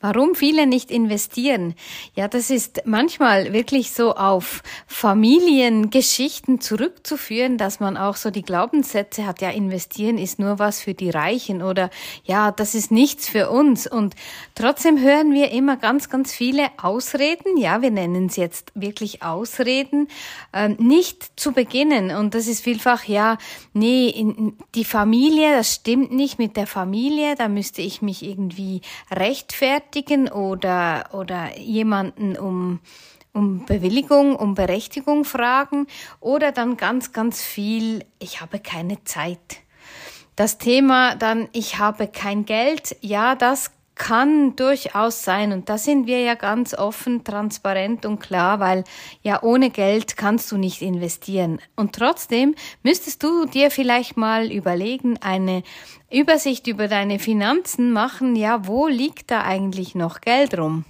Warum viele nicht investieren? Ja, das ist manchmal wirklich so auf Familiengeschichten zurückzuführen, dass man auch so die Glaubenssätze hat, ja, investieren ist nur was für die Reichen oder ja, das ist nichts für uns. Und trotzdem hören wir immer ganz, ganz viele Ausreden, ja, wir nennen es jetzt wirklich Ausreden, äh, nicht zu beginnen. Und das ist vielfach, ja, nee, in, die Familie, das stimmt nicht mit der Familie, da müsste ich mich irgendwie rechtfertigen rechtfertigen oder, oder jemanden um, um Bewilligung, um Berechtigung fragen oder dann ganz, ganz viel, ich habe keine Zeit. Das Thema dann, ich habe kein Geld, ja, das kann durchaus sein und da sind wir ja ganz offen, transparent und klar, weil ja ohne Geld kannst du nicht investieren. Und trotzdem müsstest du dir vielleicht mal überlegen, eine Übersicht über deine Finanzen machen, ja, wo liegt da eigentlich noch Geld rum?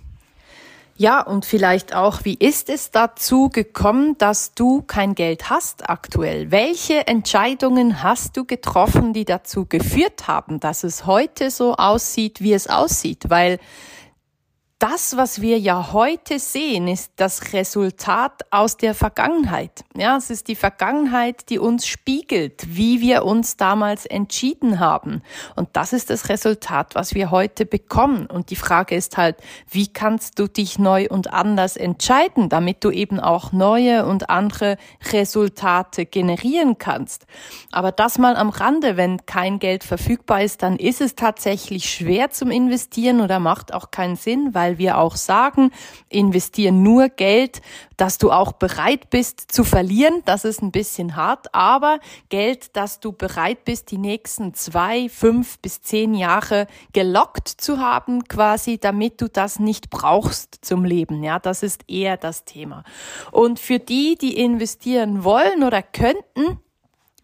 Ja, und vielleicht auch, wie ist es dazu gekommen, dass du kein Geld hast aktuell? Welche Entscheidungen hast du getroffen, die dazu geführt haben, dass es heute so aussieht, wie es aussieht? Weil das, was wir ja heute sehen, ist das Resultat aus der Vergangenheit. Ja, es ist die Vergangenheit, die uns spiegelt, wie wir uns damals entschieden haben. Und das ist das Resultat, was wir heute bekommen. Und die Frage ist halt, wie kannst du dich neu und anders entscheiden, damit du eben auch neue und andere Resultate generieren kannst. Aber das mal am Rande, wenn kein Geld verfügbar ist, dann ist es tatsächlich schwer zum Investieren oder macht auch keinen Sinn, weil weil wir auch sagen, investier nur Geld, dass du auch bereit bist zu verlieren. Das ist ein bisschen hart, aber Geld, dass du bereit bist, die nächsten zwei, fünf bis zehn Jahre gelockt zu haben, quasi, damit du das nicht brauchst zum Leben. Ja, das ist eher das Thema. Und für die, die investieren wollen oder könnten,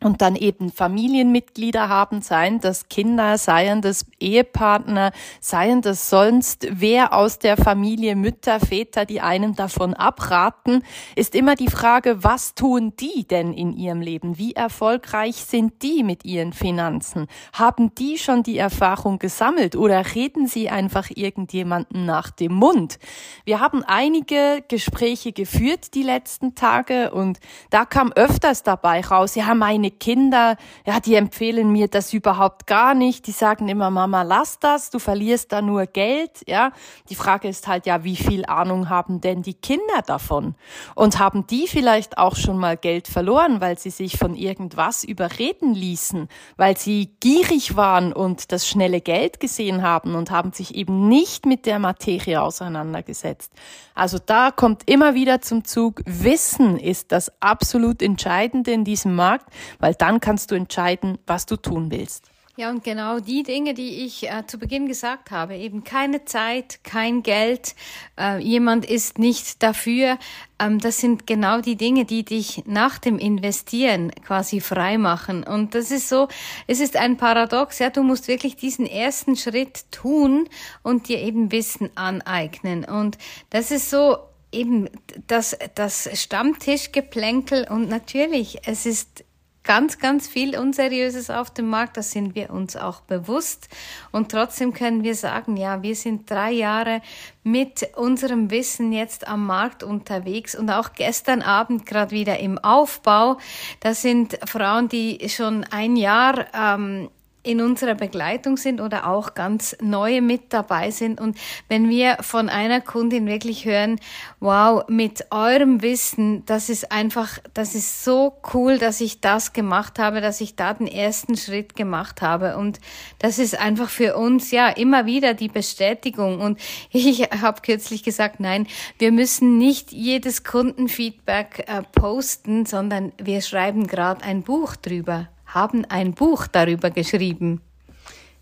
und dann eben Familienmitglieder haben, seien das Kinder, seien das Ehepartner, seien das sonst wer aus der Familie, Mütter, Väter, die einem davon abraten, ist immer die Frage, was tun die denn in ihrem Leben? Wie erfolgreich sind die mit ihren Finanzen? Haben die schon die Erfahrung gesammelt oder reden sie einfach irgendjemanden nach dem Mund? Wir haben einige Gespräche geführt die letzten Tage und da kam öfters dabei raus, ja, meine Kinder, ja, die empfehlen mir das überhaupt gar nicht. Die sagen immer, Mama, lass das, du verlierst da nur Geld, ja. Die Frage ist halt ja, wie viel Ahnung haben denn die Kinder davon? Und haben die vielleicht auch schon mal Geld verloren, weil sie sich von irgendwas überreden ließen, weil sie gierig waren und das schnelle Geld gesehen haben und haben sich eben nicht mit der Materie auseinandergesetzt. Also da kommt immer wieder zum Zug, Wissen ist das absolut Entscheidende in diesem Markt, weil dann kannst du entscheiden, was du tun willst. Ja, und genau die Dinge, die ich äh, zu Beginn gesagt habe, eben keine Zeit, kein Geld, äh, jemand ist nicht dafür, ähm, das sind genau die Dinge, die dich nach dem Investieren quasi frei machen. Und das ist so, es ist ein Paradox, ja, du musst wirklich diesen ersten Schritt tun und dir eben Wissen aneignen. Und das ist so, eben das, das Stammtischgeplänkel und natürlich, es ist ganz, ganz viel Unseriöses auf dem Markt. Das sind wir uns auch bewusst. Und trotzdem können wir sagen, ja, wir sind drei Jahre mit unserem Wissen jetzt am Markt unterwegs und auch gestern Abend gerade wieder im Aufbau. Das sind Frauen, die schon ein Jahr ähm, in unserer Begleitung sind oder auch ganz neue mit dabei sind. Und wenn wir von einer Kundin wirklich hören, wow, mit eurem Wissen, das ist einfach, das ist so cool, dass ich das gemacht habe, dass ich da den ersten Schritt gemacht habe. Und das ist einfach für uns ja immer wieder die Bestätigung. Und ich habe kürzlich gesagt, nein, wir müssen nicht jedes Kundenfeedback äh, posten, sondern wir schreiben gerade ein Buch drüber haben ein Buch darüber geschrieben.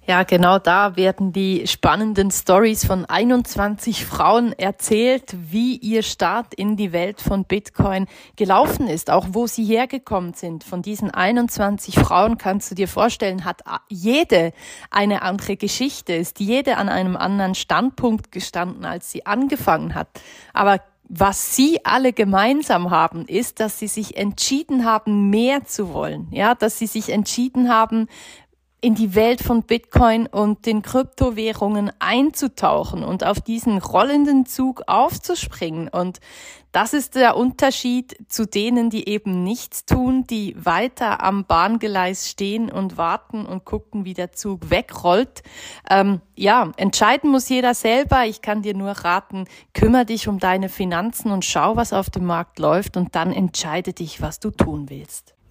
Ja, genau da werden die spannenden Stories von 21 Frauen erzählt, wie ihr Start in die Welt von Bitcoin gelaufen ist, auch wo sie hergekommen sind. Von diesen 21 Frauen kannst du dir vorstellen, hat jede eine andere Geschichte, ist jede an einem anderen Standpunkt gestanden, als sie angefangen hat. Aber was sie alle gemeinsam haben, ist, dass sie sich entschieden haben, mehr zu wollen. Ja, dass sie sich entschieden haben, in die Welt von Bitcoin und den Kryptowährungen einzutauchen und auf diesen rollenden Zug aufzuspringen. Und das ist der Unterschied zu denen, die eben nichts tun, die weiter am Bahngeleis stehen und warten und gucken, wie der Zug wegrollt. Ähm, ja, entscheiden muss jeder selber. Ich kann dir nur raten, kümmere dich um deine Finanzen und schau, was auf dem Markt läuft und dann entscheide dich, was du tun willst.